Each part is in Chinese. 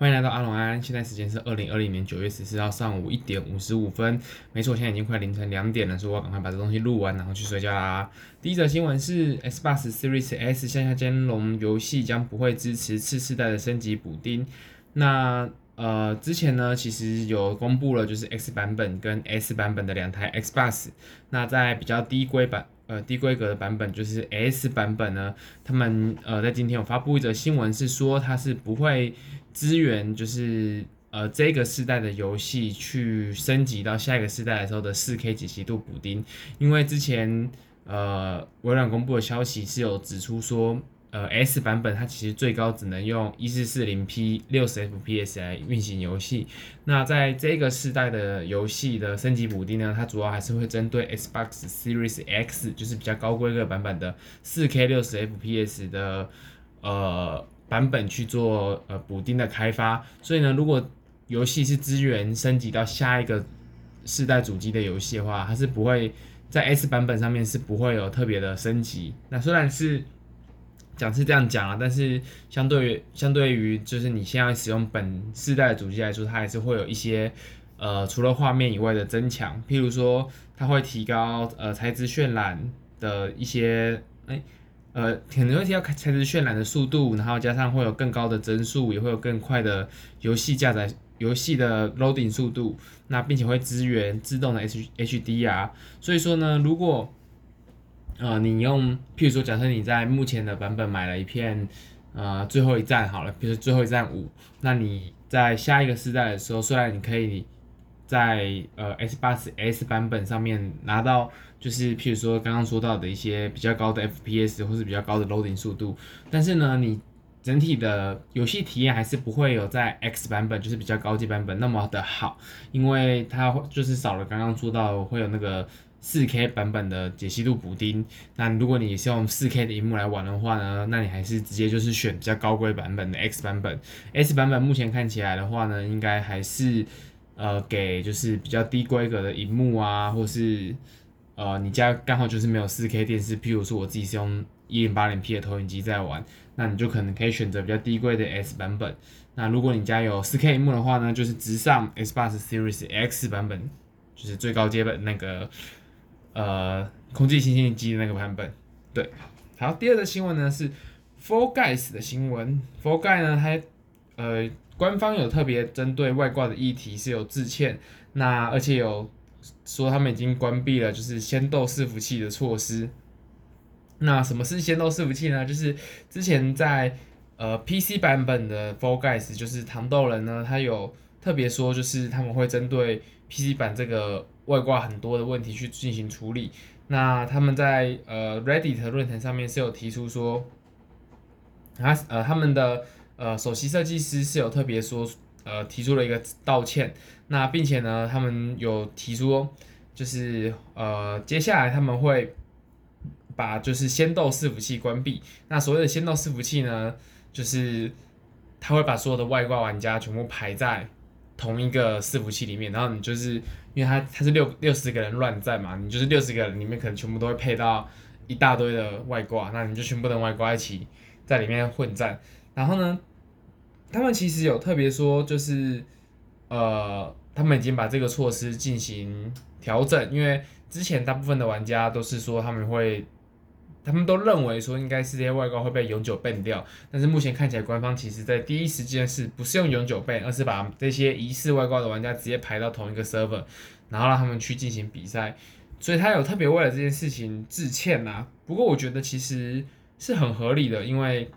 欢迎来到阿龙安，现在时间是二零二零年九月十四号上午一点五十五分。没错，现在已经快凌晨两点了，所以我赶快把这东西录完，然后去睡觉啦。第一则新闻是 Xbox Series S 向下兼容游戏将不会支持次世代的升级补丁。那呃，之前呢，其实有公布了，就是 X 版本跟 S 版本的两台 Xbox。那在比较低规版。呃，低规格的版本就是 S 版本呢，他们呃在今天有发布一则新闻，是说它是不会支援，就是呃这个世代的游戏去升级到下一个世代的时候的 4K 解析度补丁，因为之前呃微软公布的消息是有指出说。呃，S 版本它其实最高只能用一四四零 P 六十 FPS 来运行游戏。那在这个世代的游戏的升级补丁呢，它主要还是会针对 Xbox Series X，就是比较高规格版本的四 K 六十 FPS 的呃版本去做呃补丁的开发。所以呢，如果游戏是支援升级到下一个世代主机的游戏的话，它是不会在 S 版本上面是不会有特别的升级。那虽然是。讲是这样讲啊，但是相对于相对于就是你现在使用本世代的主机来说，它还是会有一些呃除了画面以外的增强，譬如说它会提高呃材质渲染的一些哎、呃可能会提高材质渲染的速度，然后加上会有更高的帧数，也会有更快的游戏加载游戏的 loading 速度，那并且会支援自动的 H HDR，所以说呢，如果呃，你用，譬如说，假设你在目前的版本买了一片，呃，最后一站好了，比如最后一站五，那你在下一个世代的时候，虽然你可以在呃 S 八十 S 版本上面拿到，就是譬如说刚刚说到的一些比较高的 FPS 或是比较高的 loading 速度，但是呢，你整体的游戏体验还是不会有在 X 版本，就是比较高级版本那么的好，因为它就是少了刚刚说到会有那个。四 K 版本的解析度补丁，那如果你是用四 K 的荧幕来玩的话呢，那你还是直接就是选比较高规版本的 X 版本。S 版本目前看起来的话呢，应该还是呃给就是比较低规格的荧幕啊，或是呃你家刚好就是没有四 K 电视，譬如说我自己是用一零八零 P 的投影机在玩，那你就可能可以选择比较低规的 S 版本。那如果你家有四 K 荧幕的话呢，就是直上 Xbox Series X 版本，就是最高阶本那个。呃，空气清新机的那个版本，对。好，第二个新闻呢是 Fall Guys 的新闻。Fall Guys 呢，它呃，官方有特别针对外挂的议题是有致歉，那而且有说他们已经关闭了就是仙豆伺服器的措施。那什么是仙豆伺服器呢？就是之前在呃 PC 版本的 Fall Guys，就是糖豆人呢，他有特别说，就是他们会针对 PC 版这个。外挂很多的问题去进行处理，那他们在呃 Reddit 论坛上面是有提出说，他呃他们的呃首席设计师是有特别说呃提出了一个道歉，那并且呢他们有提出就是呃接下来他们会把就是仙豆伺服器关闭，那所谓的仙豆伺服器呢，就是他会把所有的外挂玩家全部排在同一个伺服器里面，然后你就是。因为它它是六六十个人乱战嘛，你就是六十个人里面可能全部都会配到一大堆的外挂，那你就全部的外挂一起在里面混战。然后呢，他们其实有特别说，就是呃，他们已经把这个措施进行调整，因为之前大部分的玩家都是说他们会。他们都认为说应该是这些外挂会被永久 ban 掉，但是目前看起来官方其实在第一时间是不是用永久 ban，而是把这些疑似外挂的玩家直接排到同一个 server，然后让他们去进行比赛，所以他有特别为了这件事情致歉呐、啊。不过我觉得其实是很合理的，因为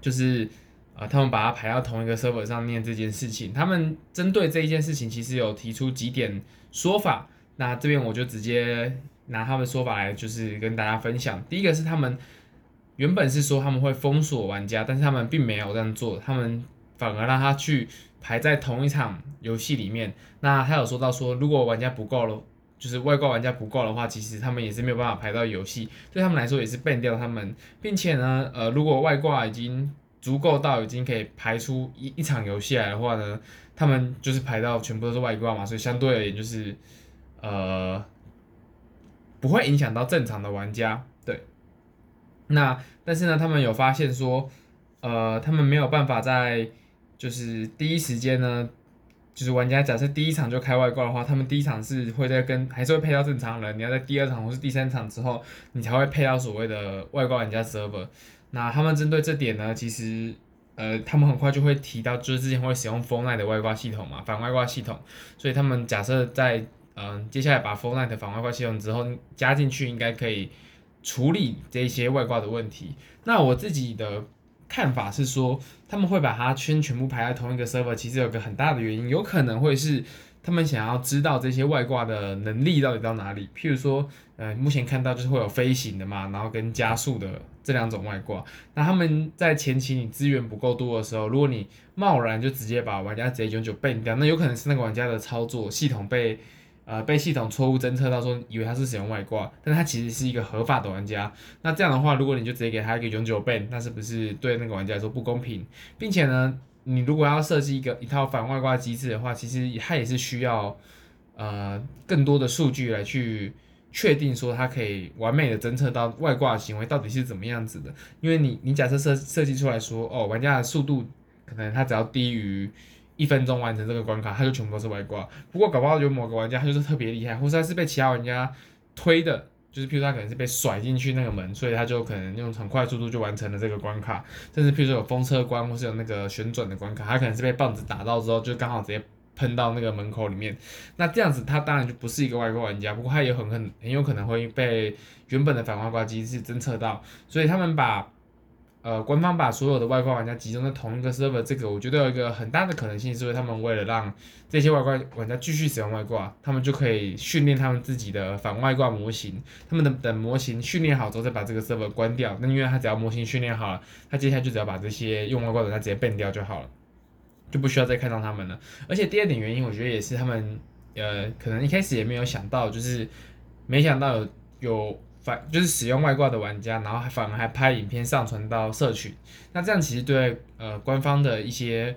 就是啊、他们把它排到同一个 server 上面这件事情，他们针对这一件事情其实有提出几点说法，那这边我就直接。拿他们的说法来，就是跟大家分享。第一个是他们原本是说他们会封锁玩家，但是他们并没有这样做，他们反而让他去排在同一场游戏里面。那他有说到说，如果玩家不够了，就是外挂玩家不够的话，其实他们也是没有办法排到游戏，对他们来说也是 ban 掉他们，并且呢，呃，如果外挂已经足够到已经可以排出一一场游戏来的话呢，他们就是排到全部都是外挂嘛，所以相对而言就是呃。不会影响到正常的玩家，对。那但是呢，他们有发现说，呃，他们没有办法在就是第一时间呢，就是玩家假设第一场就开外挂的话，他们第一场是会在跟还是会配到正常人，你要在第二场或是第三场之后，你才会配到所谓的外挂玩家 server。那他们针对这点呢，其实呃，他们很快就会提到，就是之前会使用 f o r n i t 的外挂系统嘛，反外挂系统，所以他们假设在嗯、接下来把 Fortnite 的反外挂系统之后加进去，应该可以处理这些外挂的问题。那我自己的。看法是说，他们会把它圈全部排在同一个 server，其实有个很大的原因，有可能会是他们想要知道这些外挂的能力到底到哪里。譬如说，呃，目前看到就是会有飞行的嘛，然后跟加速的这两种外挂。那他们在前期你资源不够多的时候，如果你贸然就直接把玩家直接永久 ban 掉，那有可能是那个玩家的操作系统被。呃，被系统错误侦测到说，以为他是使用外挂，但他其实是一个合法的玩家。那这样的话，如果你就直接给他一个永久 ban，那是不是对那个玩家来说不公平？并且呢，你如果要设计一个一套反外挂机制的话，其实它也是需要呃更多的数据来去确定说它可以完美的侦测到外挂行为到底是怎么样子的。因为你你假设设设计出来说，哦，玩家的速度可能他只要低于。一分钟完成这个关卡，他就全部都是外挂。不过搞不好有某个玩家他就是特别厉害，或者他是被其他玩家推的，就是譬如他可能是被甩进去那个门，所以他就可能用很快速度就完成了这个关卡。甚至譬如说有风车关或是有那个旋转的关卡，他可能是被棒子打到之后就刚好直接喷到那个门口里面。那这样子他当然就不是一个外挂玩家，不过他也很很很有可能会被原本的反外挂机制侦测到，所以他们把。呃，官方把所有的外挂玩家集中在同一个 server，这个我觉得有一个很大的可能性，是为他们为了让这些外挂玩家继续使用外挂，他们就可以训练他们自己的反外挂模型。他们的等模型训练好之后，再把这个 server 关掉。那因为他只要模型训练好了，他接下来就只要把这些用外挂的他直接 ban 掉就好了，就不需要再看到他们了。而且第二点原因，我觉得也是他们呃，可能一开始也没有想到，就是没想到有有。反就是使用外挂的玩家，然后还反而还拍影片上传到社群，那这样其实对呃官方的一些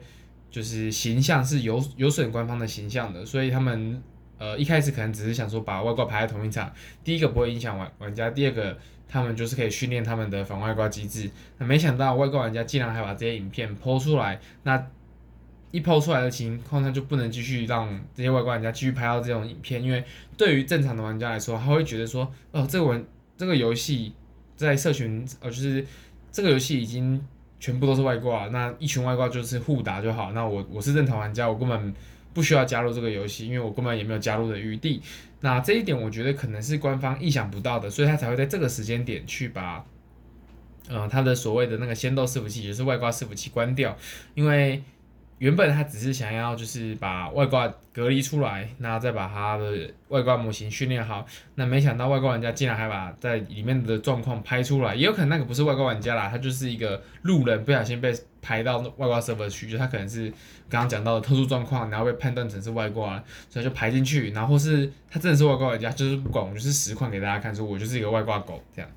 就是形象是有有损官方的形象的，所以他们呃一开始可能只是想说把外挂排在同一场，第一个不会影响玩玩家，第二个他们就是可以训练他们的反外挂机制，那没想到外挂玩家竟然还把这些影片抛出来，那。一抛出来的情况，他就不能继续让这些外挂玩家继续拍到这种影片，因为对于正常的玩家来说，他会觉得说，哦，这个玩这个游戏在社群，呃，就是这个游戏已经全部都是外挂，那一群外挂就是互打就好，那我我是正常玩家，我根本不需要加入这个游戏，因为我根本也没有加入的余地。那这一点我觉得可能是官方意想不到的，所以他才会在这个时间点去把，嗯，他的所谓的那个仙豆伺服器，也就是外挂伺服器关掉，因为。原本他只是想要就是把外挂隔离出来，那再把他的外挂模型训练好。那没想到外挂玩家竟然还把在里面的状况拍出来，也有可能那个不是外挂玩家啦，他就是一个路人不小心被排到外挂 server 去，就他可能是刚刚讲到的特殊状况，然后被判断成是外挂，所以就排进去。然后是他真的是外挂玩家，就是不管我就是实况给大家看，说我就是一个外挂狗这样。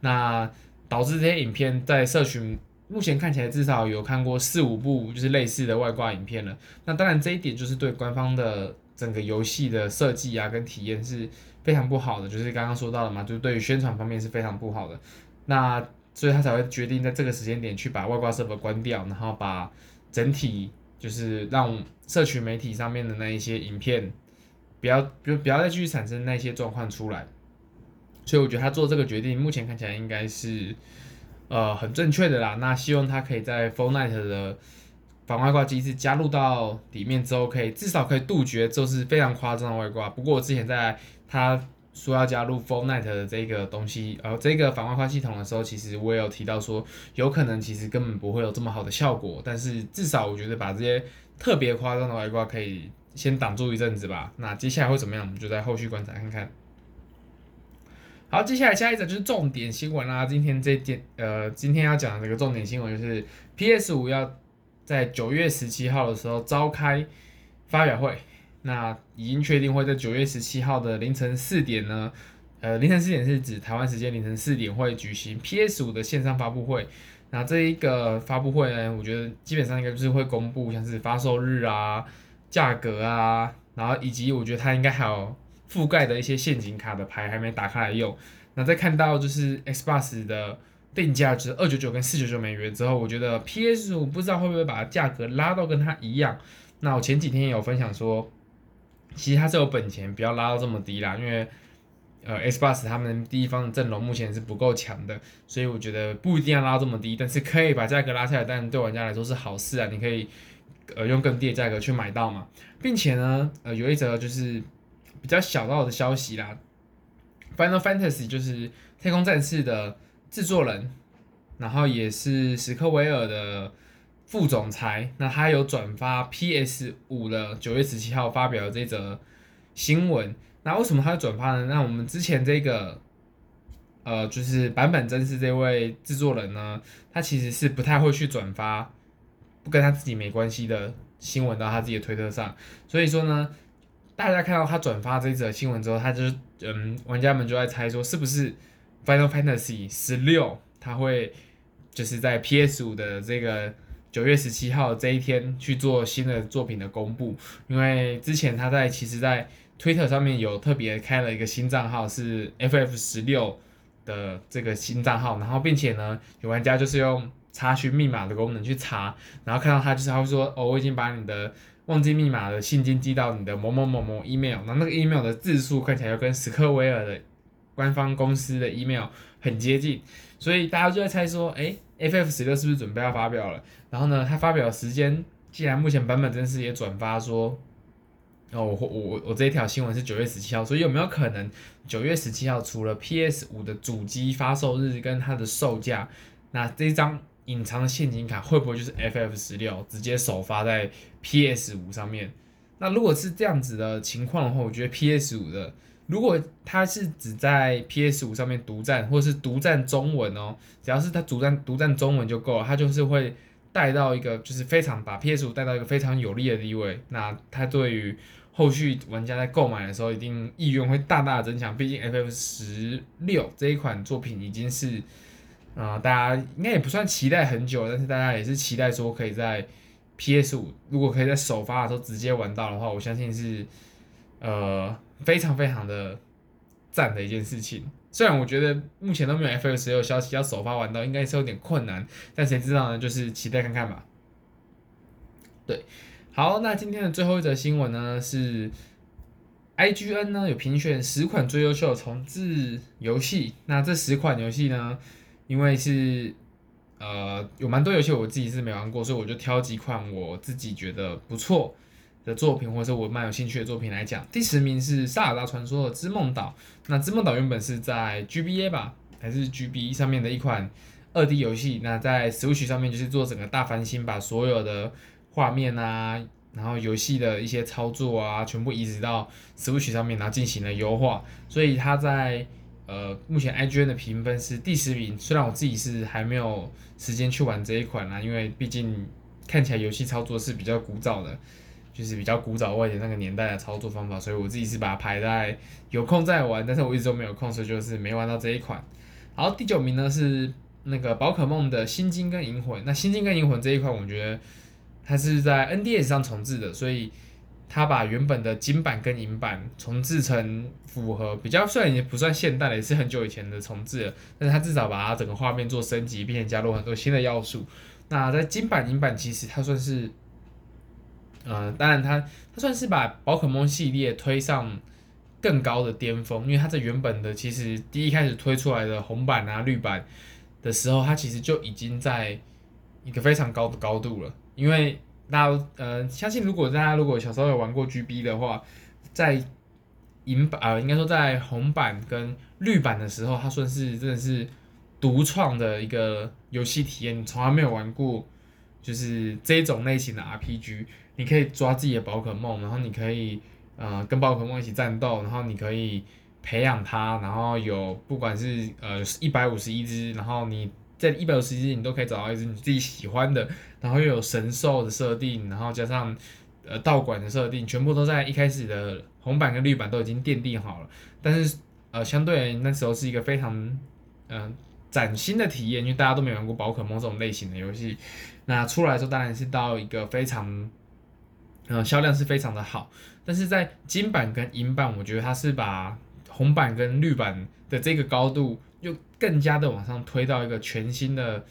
那导致这些影片在社群。目前看起来至少有看过四五部就是类似的外挂影片了。那当然这一点就是对官方的整个游戏的设计啊跟体验是非常不好的，就是刚刚说到的嘛，就是对于宣传方面是非常不好的。那所以他才会决定在这个时间点去把外挂 server 关掉，然后把整体就是让社群媒体上面的那一些影片不要不不要再继续产生那些状况出来。所以我觉得他做这个决定，目前看起来应该是。呃，很正确的啦。那希望他可以在 Fortnite 的反外挂机制加入到里面之后，可以至少可以杜绝就是非常夸张的外挂。不过我之前在他说要加入 Fortnite 的这个东西，呃，这个反外挂系统的时候，其实我也有提到说，有可能其实根本不会有这么好的效果。但是至少我觉得把这些特别夸张的外挂可以先挡住一阵子吧。那接下来会怎么样，我们就在后续观察看看。好，接下来下一则就是重点新闻啦。今天这件，呃，今天要讲的这个重点新闻就是 PS 五要在九月十七号的时候召开发表会。那已经确定会在九月十七号的凌晨四点呢，呃，凌晨四点是指台湾时间凌晨四点会举行 PS 五的线上发布会。那这一个发布会呢，我觉得基本上应该就是会公布像是发售日啊、价格啊，然后以及我觉得它应该还有。覆盖的一些陷阱卡的牌还没打开来用，那再看到就是 Xbox 的定价值二九九跟四九九美元之后，我觉得 PS 五不知道会不会把价格拉到跟它一样。那我前几天也有分享说，其实它是有本钱不要拉到这么低啦，因为呃 Xbox 他们第一方的阵容目前是不够强的，所以我觉得不一定要拉这么低，但是可以把价格拉下来，但对玩家来说是好事啊，你可以呃用更低的价格去买到嘛，并且呢呃有一则就是比较小道的消息啦，Final Fantasy 就是太空战士的。制作人，然后也是史克威尔的副总裁，那他有转发 PS 五的九月十七号发表的这则新闻。那为什么他会转发呢？那我们之前这个，呃，就是版本真是这位制作人呢，他其实是不太会去转发不跟他自己没关系的新闻到他自己的推特上。所以说呢，大家看到他转发这则新闻之后，他就是嗯，玩家们就在猜说是不是。Final Fantasy 十六，他会就是在 PS 五的这个九月十七号这一天去做新的作品的公布，因为之前他在其实，在 Twitter 上面有特别开了一个新账号，是 FF 十六的这个新账号，然后并且呢，有玩家就是用查询密码的功能去查，然后看到他就是他会说，哦，我已经把你的忘记密码的信件寄到你的某某某某 email，那那个 email 的字数看起来又跟史克威尔的。官方公司的 email 很接近，所以大家就在猜说，哎，FF 十六是不是准备要发表了？然后呢，他发表的时间，既然目前版本真司也转发说，哦，我我我这一条新闻是九月十七号，所以有没有可能九月十七号除了 PS 五的主机发售日跟它的售价，那这一张隐藏的现金卡会不会就是 FF 十六直接首发在 PS 五上面？那如果是这样子的情况的话，我觉得 PS 五的。如果它是只在 PS 五上面独占，或是独占中文哦，只要是它独占独占中文就够了，它就是会带到一个就是非常把 PS 五带到一个非常有利的地位。那它对于后续玩家在购买的时候，一定意愿会大大增强。毕竟 FF 十六这一款作品已经是，啊、大家应该也不算期待很久，但是大家也是期待说可以在 PS 五如果可以在首发的时候直接玩到的话，我相信是，呃。非常非常的赞的一件事情，虽然我觉得目前都没有 FF 十六消息要首发玩到，应该是有点困难，但谁知道呢？就是期待看看吧。对，好，那今天的最后一则新闻呢是，IGN 呢有评选十款最优秀的重置游戏，那这十款游戏呢，因为是呃有蛮多游戏我自己是没玩过，所以我就挑几款我自己觉得不错。的作品，或者是我蛮有兴趣的作品来讲，第十名是《萨尔达传说的织梦岛》。那织梦岛原本是在 GBA 吧，还是 GB 上面的一款二 D 游戏。那在 Switch 上面就是做整个大翻新，把所有的画面啊，然后游戏的一些操作啊，全部移植到 Switch 上面，然后进行了优化。所以它在呃目前 IGN 的评分是第十名。虽然我自己是还没有时间去玩这一款啦，因为毕竟看起来游戏操作是比较古早的。就是比较古早味的那个年代的操作方法，所以我自己是把它排在有空再玩，但是我一直都没有空，所以就是没玩到这一款。好，第九名呢是那个宝可梦的心金跟银魂。那心金跟银魂这一款，我觉得它是在 NDS 上重置的，所以它把原本的金版跟银版重置成符合比较，虽然也不算现代的，也是很久以前的重置了，但是它至少把它整个画面做升级，并且加入很多新的要素。那在金版银版其实它算是。呃，当然它它算是把宝可梦系列推上更高的巅峰，因为它在原本的其实第一开始推出来的红版啊绿版的时候，它其实就已经在一个非常高的高度了。因为那呃相信，如果大家如果小时候有玩过 GB 的话，在银版、呃，应该说在红版跟绿版的时候，它算是真的是独创的一个游戏体验，你从来没有玩过就是这种类型的 RPG。你可以抓自己的宝可梦，然后你可以呃跟宝可梦一起战斗，然后你可以培养它，然后有不管是呃一百五十一只，然后你在一百五十一只你都可以找到一只你自己喜欢的，然后又有神兽的设定，然后加上呃道馆的设定，全部都在一开始的红版跟绿版都已经奠定好了。但是呃相对那时候是一个非常嗯、崭新的体验，因为大家都没玩过宝可梦这种类型的游戏，那出来的时候当然是到一个非常。嗯，销量是非常的好，但是在金版跟银版，我觉得它是把红版跟绿版的这个高度又更加的往上推到一个全新的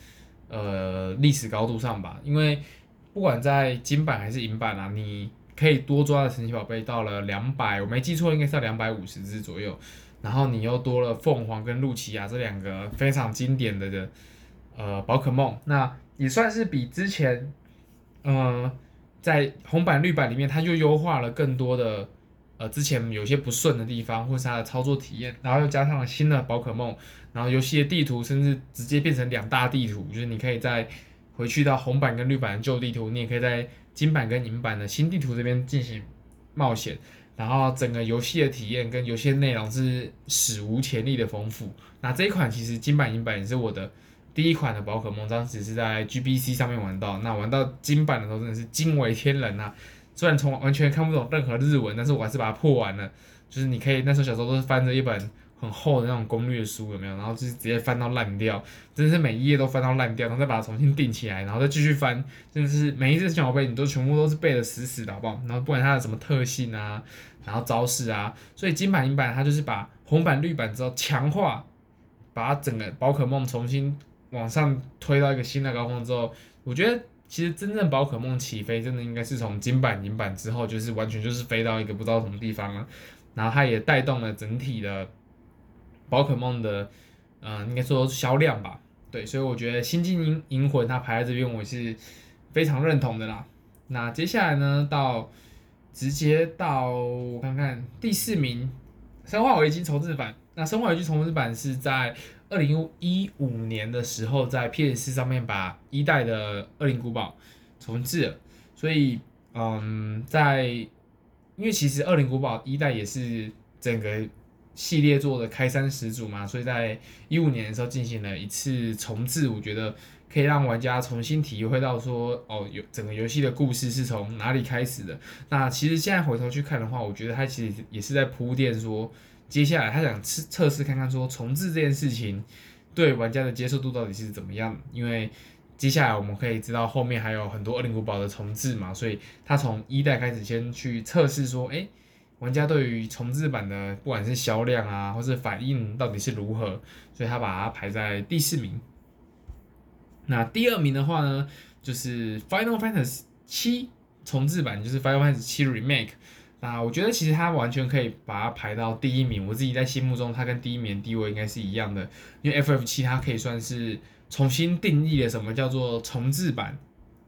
呃历史高度上吧。因为不管在金版还是银版啊，你可以多抓的神奇宝贝到了两百，我没记错应该是两百五十只左右。然后你又多了凤凰跟露琪亚这两个非常经典的的呃宝可梦，那也算是比之前呃在红版绿版里面，它就优化了更多的呃之前有些不顺的地方，或是它的操作体验，然后又加上了新的宝可梦，然后游戏的地图甚至直接变成两大地图，就是你可以再回去到红版跟绿版的旧地图，你也可以在金版跟银版的新地图这边进行冒险。然后整个游戏的体验跟游戏内容是史无前例的丰富。那这一款其实金版银版也是我的第一款的宝可梦，当时是在 GBC 上面玩到。那玩到金版的时候真的是惊为天人呐！虽然从完全看不懂任何日文，但是我还是把它破完了。就是你可以那时候小时候都是翻着一本。很厚的那种攻略书有没有？然后就是直接翻到烂掉，真的是每一页都翻到烂掉，然后再把它重新订起来，然后再继续翻，真的是每一只小宝贝你都全部都是背的死死的，好不好？然后不管它的什么特性啊，然后招式啊，所以金版银版它就是把红版绿版之后强化，把它整个宝可梦重新往上推到一个新的高峰之后，我觉得其实真正宝可梦起飞真的应该是从金版银版之后，就是完全就是飞到一个不知道什么地方了，然后它也带动了整体的。宝可梦的，嗯、呃，应该说销量吧，对，所以我觉得星际银银魂它排在这边，我是非常认同的啦。那接下来呢，到直接到我看看第四名，生化危机重制版。那生化危机重制版是在二零一五年的时候，在 PS 上面把一代的恶灵古堡重制了，所以，嗯，在因为其实恶灵古堡一代也是整个。系列做的开山始祖嘛，所以在一五年的时候进行了一次重置，我觉得可以让玩家重新体会到说，哦，有整个游戏的故事是从哪里开始的。那其实现在回头去看的话，我觉得它其实也是在铺垫说，接下来他想测测试看看说重置这件事情对玩家的接受度到底是怎么样。因为接下来我们可以知道后面还有很多恶灵古堡的重置嘛，所以他从一代开始先去测试说，诶。玩家对于重置版的不管是销量啊，或是反应到底是如何，所以他把它排在第四名。那第二名的话呢，就是 Final Fantasy 七重置版，就是 Final Fantasy 七 Remake。那我觉得其实它完全可以把它排到第一名。我自己在心目中，它跟第一名地位应该是一样的，因为 FF 七它可以算是重新定义了什么叫做重制版。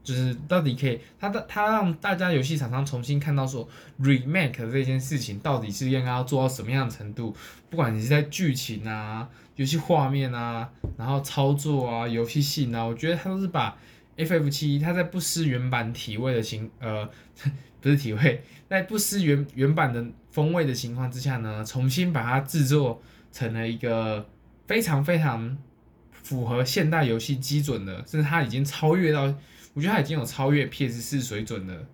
就是到底可以，他的他让大家游戏厂商重新看到说，remake 这件事情到底是应该要做到什么样的程度？不管你是在剧情啊、游戏画面啊、然后操作啊、游戏性啊，我觉得他都是把 FF7 它在不失原版体味的情呃，不是体味，在不失原原版的风味的情况之下呢，重新把它制作成了一个非常非常符合现代游戏基准的，甚至它已经超越到。我觉得它已经有超越 PS 四水准的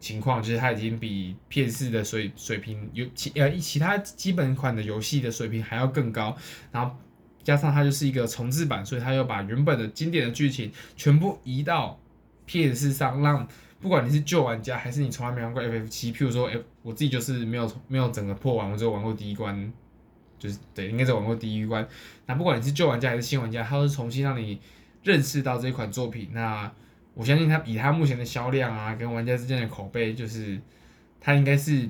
情况，就是它已经比 PS 四的水水平有其呃其他基本款的游戏的水平还要更高，然后加上它就是一个重制版，所以它又把原本的经典的剧情全部移到 PS 上，让不管你是旧玩家还是你从来没玩过 FF 七，譬如说哎我自己就是没有没有整个破完，我只有玩过第一关，就是对，应该是玩过第一关。那不管你是旧玩家还是新玩家，它都是重新让你认识到这一款作品。那我相信它以它目前的销量啊，跟玩家之间的口碑，就是它应该是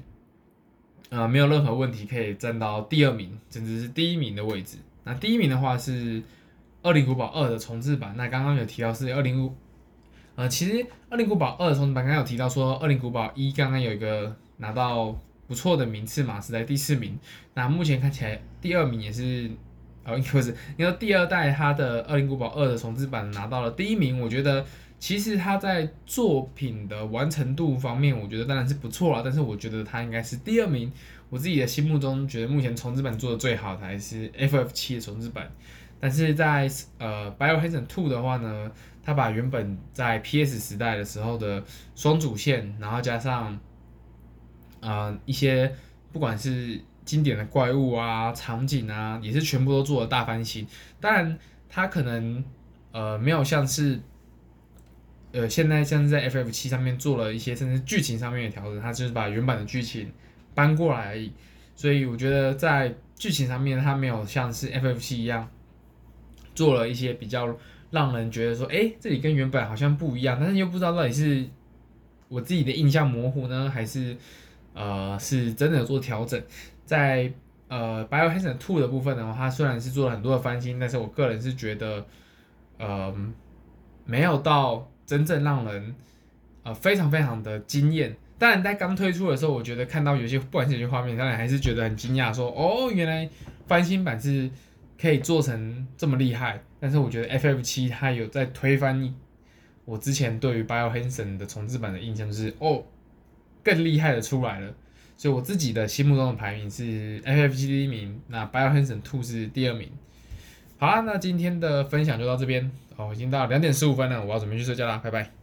呃没有任何问题可以站到第二名，甚至是第一名的位置。那第一名的话是《二零古堡二》的重置版。那刚刚有提到是二零五，呃，其实《二零古堡二》的重制版刚刚有提到说，《二零古堡一》刚刚有一个拿到不错的名次嘛，是在第四名。那目前看起来第二名也是，呃，应该不是，因为第二代它的《恶灵古堡二》的重制版拿到了第一名，我觉得。其实它在作品的完成度方面，我觉得当然是不错了。但是我觉得它应该是第二名。我自己的心目中觉得目前重制版做的最好的还是 FF 七的重制版。但是在呃 Biohazard Two 的话呢，它把原本在 PS 时代的时候的双主线，然后加上呃一些不管是经典的怪物啊、场景啊，也是全部都做了大翻新。当然，他可能呃没有像是。呃，现在像是在 FF 七上面做了一些，甚至剧情上面的调整，它就是把原版的剧情搬过来而已。所以我觉得在剧情上面，它没有像是 FF 七一样做了一些比较让人觉得说，哎，这里跟原本好像不一样，但是又不知道到底是我自己的印象模糊呢，还是呃是真的有做调整。在呃《Biohazard 2》的部分的话，它虽然是做了很多的翻新，但是我个人是觉得，呃，没有到真正让人呃非常非常的惊艳。当然，在刚推出的时候，我觉得看到有些不管是有些画面，当然还是觉得很惊讶，说哦，原来翻新版是可以做成这么厉害。但是我觉得 FF 七它有在推翻我之前对于 Biohazard 的重置版的印象，就是哦，更厉害的出来了。所以我自己的心目中的排名是 FFG 第一名，那 Biohazard 2是第二名。好啦，那今天的分享就到这边哦，已经到两点十五分了，我要准备去睡觉啦，拜拜。